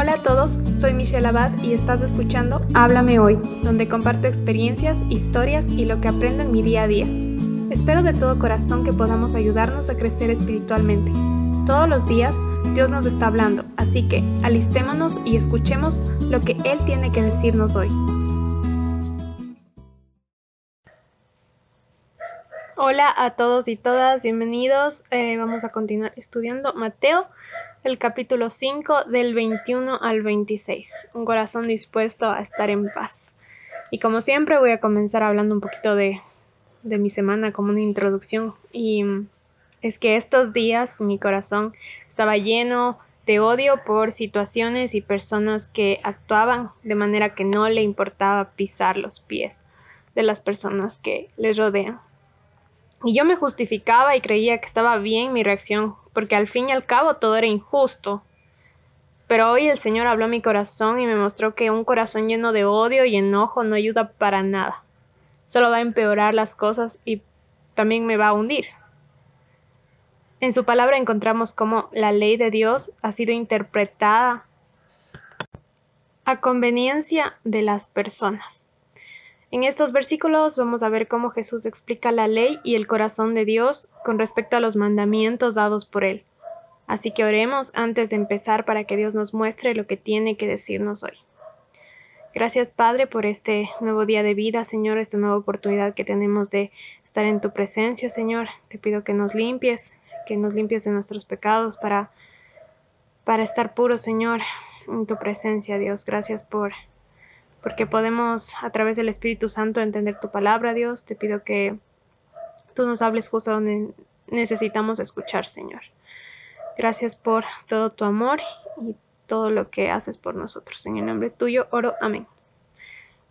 Hola a todos, soy Michelle Abad y estás escuchando Háblame Hoy, donde comparto experiencias, historias y lo que aprendo en mi día a día. Espero de todo corazón que podamos ayudarnos a crecer espiritualmente. Todos los días Dios nos está hablando, así que alistémonos y escuchemos lo que Él tiene que decirnos hoy. Hola a todos y todas, bienvenidos. Eh, vamos a continuar estudiando Mateo el capítulo 5 del 21 al 26, un corazón dispuesto a estar en paz. Y como siempre voy a comenzar hablando un poquito de, de mi semana como una introducción. Y es que estos días mi corazón estaba lleno de odio por situaciones y personas que actuaban de manera que no le importaba pisar los pies de las personas que les rodean. Y yo me justificaba y creía que estaba bien mi reacción, porque al fin y al cabo todo era injusto. Pero hoy el Señor habló a mi corazón y me mostró que un corazón lleno de odio y enojo no ayuda para nada. Solo va a empeorar las cosas y también me va a hundir. En su palabra encontramos cómo la ley de Dios ha sido interpretada a conveniencia de las personas. En estos versículos vamos a ver cómo Jesús explica la ley y el corazón de Dios con respecto a los mandamientos dados por Él. Así que oremos antes de empezar para que Dios nos muestre lo que tiene que decirnos hoy. Gracias Padre por este nuevo día de vida, Señor, esta nueva oportunidad que tenemos de estar en tu presencia, Señor. Te pido que nos limpies, que nos limpies de nuestros pecados para, para estar puros, Señor, en tu presencia, Dios. Gracias por porque podemos a través del Espíritu Santo entender tu palabra, Dios. Te pido que tú nos hables justo donde necesitamos escuchar, Señor. Gracias por todo tu amor y todo lo que haces por nosotros. En el nombre tuyo oro. Amén.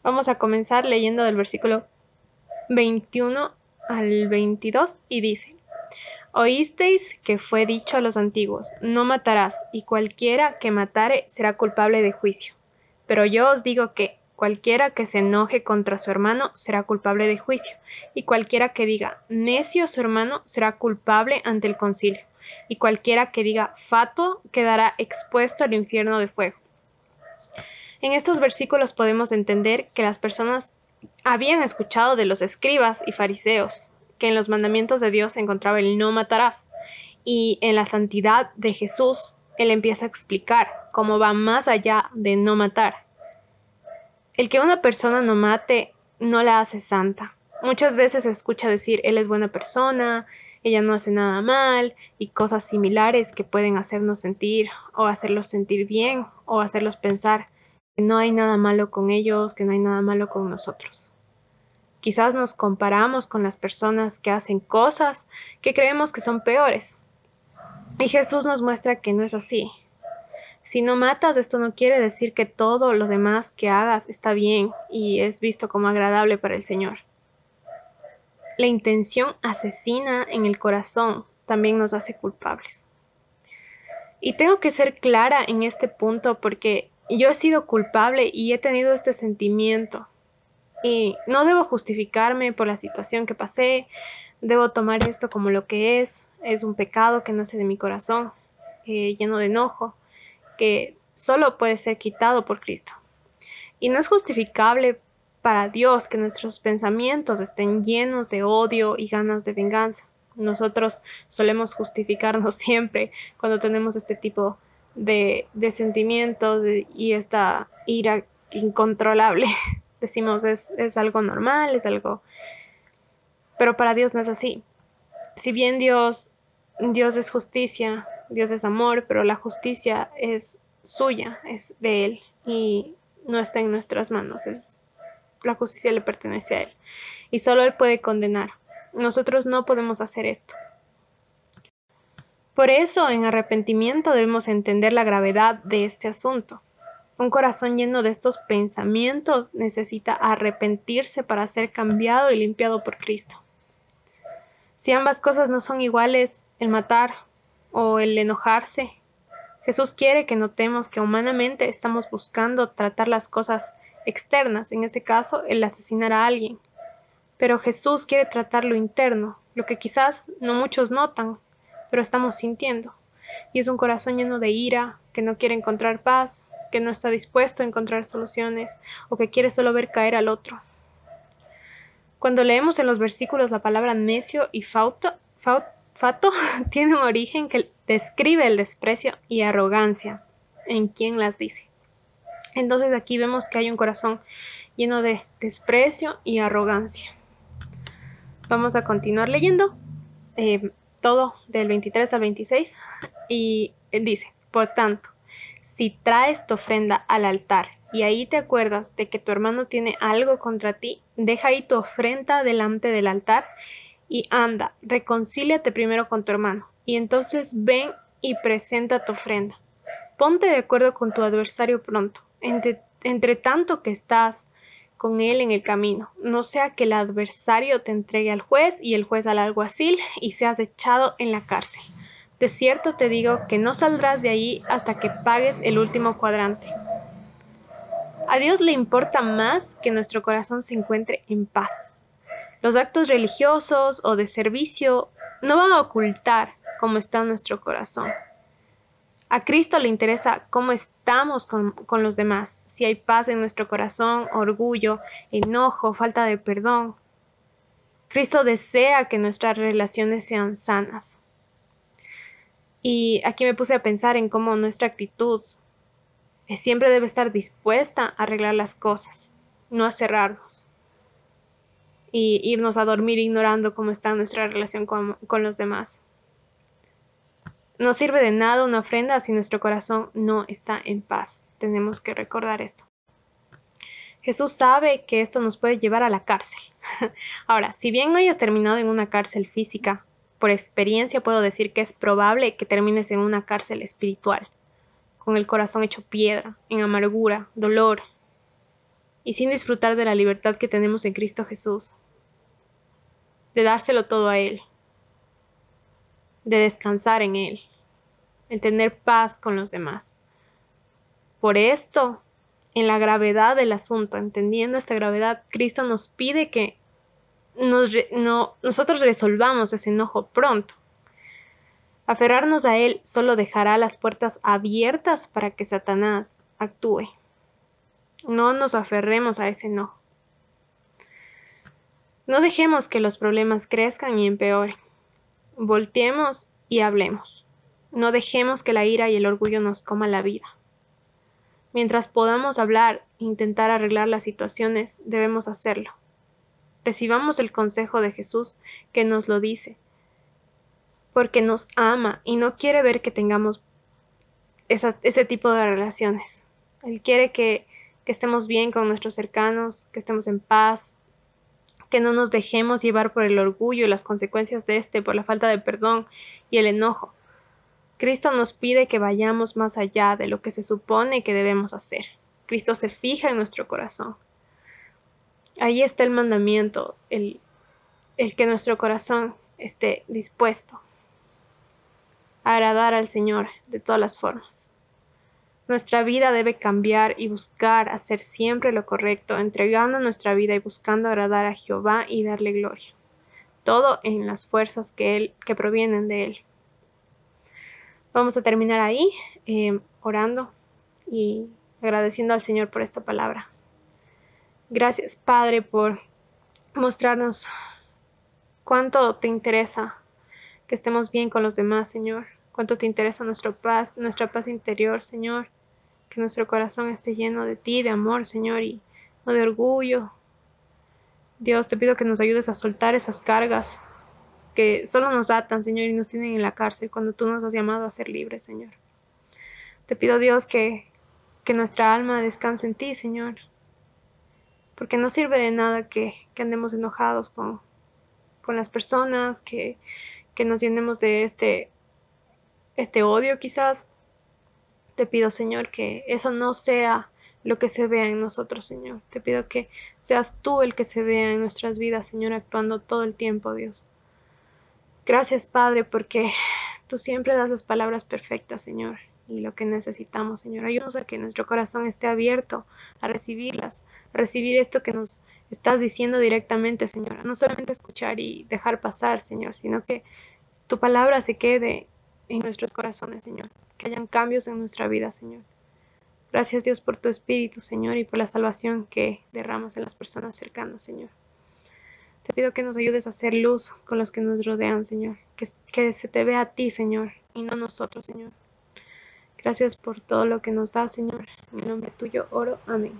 Vamos a comenzar leyendo del versículo 21 al 22 y dice, Oísteis que fue dicho a los antiguos, no matarás, y cualquiera que matare será culpable de juicio. Pero yo os digo que cualquiera que se enoje contra su hermano será culpable de juicio, y cualquiera que diga necio a su hermano será culpable ante el concilio, y cualquiera que diga fatuo quedará expuesto al infierno de fuego. En estos versículos podemos entender que las personas habían escuchado de los escribas y fariseos que en los mandamientos de Dios se encontraba el no matarás, y en la santidad de Jesús él empieza a explicar cómo va más allá de no matar. El que una persona no mate no la hace santa. Muchas veces se escucha decir él es buena persona, ella no hace nada mal y cosas similares que pueden hacernos sentir o hacerlos sentir bien o hacerlos pensar que no hay nada malo con ellos, que no hay nada malo con nosotros. Quizás nos comparamos con las personas que hacen cosas que creemos que son peores, y Jesús nos muestra que no es así. Si no matas, esto no quiere decir que todo lo demás que hagas está bien y es visto como agradable para el Señor. La intención asesina en el corazón también nos hace culpables. Y tengo que ser clara en este punto porque yo he sido culpable y he tenido este sentimiento. Y no debo justificarme por la situación que pasé, debo tomar esto como lo que es, es un pecado que nace de mi corazón, eh, lleno de enojo, que solo puede ser quitado por Cristo. Y no es justificable para Dios que nuestros pensamientos estén llenos de odio y ganas de venganza. Nosotros solemos justificarnos siempre cuando tenemos este tipo de, sentimientos y esta ira incontrolable. Decimos es, es algo normal, es algo... Pero para Dios no es así si bien Dios, Dios es justicia, Dios es amor, pero la justicia es suya, es de Él y no está en nuestras manos, es, la justicia le pertenece a Él y solo Él puede condenar. Nosotros no podemos hacer esto. Por eso, en arrepentimiento debemos entender la gravedad de este asunto. Un corazón lleno de estos pensamientos necesita arrepentirse para ser cambiado y limpiado por Cristo. Si ambas cosas no son iguales, el matar o el enojarse, Jesús quiere que notemos que humanamente estamos buscando tratar las cosas externas, en este caso el asesinar a alguien. Pero Jesús quiere tratar lo interno, lo que quizás no muchos notan, pero estamos sintiendo. Y es un corazón lleno de ira, que no quiere encontrar paz, que no está dispuesto a encontrar soluciones o que quiere solo ver caer al otro. Cuando leemos en los versículos la palabra necio y fauto, fato tiene un origen que describe el desprecio y arrogancia en quien las dice. Entonces aquí vemos que hay un corazón lleno de desprecio y arrogancia. Vamos a continuar leyendo eh, todo del 23 al 26 y dice, por tanto, si traes tu ofrenda al altar y ahí te acuerdas de que tu hermano tiene algo contra ti, deja ahí tu ofrenda delante del altar y anda, reconcíliate primero con tu hermano, y entonces ven y presenta tu ofrenda. Ponte de acuerdo con tu adversario pronto, entre, entre tanto que estás con él en el camino, no sea que el adversario te entregue al juez y el juez al alguacil y seas echado en la cárcel. De cierto te digo que no saldrás de allí hasta que pagues el último cuadrante. A Dios le importa más que nuestro corazón se encuentre en paz. Los actos religiosos o de servicio no van a ocultar cómo está nuestro corazón. A Cristo le interesa cómo estamos con, con, los demás, si hay paz en nuestro corazón, orgullo, enojo, falta de perdón. Cristo desea que nuestras relaciones sean sanas. Y aquí me puse a pensar en cómo nuestra actitud siempre debe estar dispuesta a arreglar las cosas, no a cerrarnos y irnos a dormir ignorando cómo está nuestra relación con, con los demás. No sirve de nada una ofrenda si nuestro corazón no está en paz. Tenemos que recordar esto. Jesús sabe que esto nos puede llevar a la cárcel. Ahora, si bien no hayas terminado en una cárcel física, por experiencia puedo decir que es probable que termines en una cárcel espiritual con el corazón hecho piedra, en amargura, dolor, y sin disfrutar de la libertad que tenemos en Cristo Jesús, de dárselo todo a Él, de descansar en Él, en tener paz con los demás. Por esto, en la gravedad del asunto, entendiendo esta gravedad, Cristo nos pide que nosotros resolvamos ese enojo pronto Aferrarnos a Él solo dejará las puertas abiertas para que Satanás actúe. No nos aferremos a ese no. No dejemos que los problemas crezcan y empeoren. Volteemos y hablemos. No dejemos que la ira y el orgullo nos coman la vida. Mientras podamos hablar e intentar arreglar las situaciones, debemos hacerlo. Recibamos el consejo de Jesús que nos lo dice porque nos ama y no quiere ver que tengamos ese tipo de relaciones. Él quiere que, estemos bien con nuestros cercanos, que estemos en paz, que no nos dejemos llevar por el orgullo y las consecuencias de este, por la falta de perdón y el enojo. Cristo nos pide que vayamos más allá de lo que se supone que debemos hacer. Cristo se fija en nuestro corazón. Ahí está el mandamiento, el que nuestro corazón esté dispuesto agradar al Señor de todas las formas. Nuestra vida debe cambiar y buscar hacer siempre lo correcto, entregando nuestra vida y buscando agradar a Jehová y darle gloria. Todo en las fuerzas que, él, que provienen de Él. Vamos a terminar ahí, eh, orando y agradeciendo al Señor por esta palabra. Gracias, Padre, por mostrarnos cuánto te interesa que estemos bien con los demás, Señor cuánto te interesa nuestra paz, nuestra paz interior, Señor. Que nuestro corazón esté lleno de ti, de amor, Señor, y no de orgullo. Dios, te pido que nos ayudes a soltar esas cargas que solo nos atan, Señor, y nos tienen en la cárcel cuando tú nos has llamado a ser libres, Señor. Te pido, Dios, que, que nuestra alma descanse en ti, Señor. Porque no sirve de nada que, que andemos enojados con, con las personas, que, que nos llenemos de este este odio quizás. Te pido, Señor, que eso no sea lo que se vea en nosotros, Señor. Te pido que seas tú el que se vea en nuestras vidas, Señor, actuando todo el tiempo, Dios. Gracias, Padre, porque tú siempre das las palabras perfectas, Señor, y lo que necesitamos, Señor. Ayúdanos a que nuestro corazón esté abierto a recibirlas, a recibir esto que nos estás diciendo directamente, Señor. No solamente escuchar y dejar pasar, Señor, sino que tu palabra se quede en nuestros corazones, Señor. Que hayan cambios en nuestra vida, Señor. Gracias Dios por tu Espíritu, Señor, y por la salvación que derramas en las personas cercanas, Señor. Te pido que nos ayudes a hacer luz con los que nos rodean, Señor. Que, que se te vea a ti, Señor, y no a nosotros, Señor. Gracias por todo lo que nos das, Señor. En el nombre tuyo oro. Amén.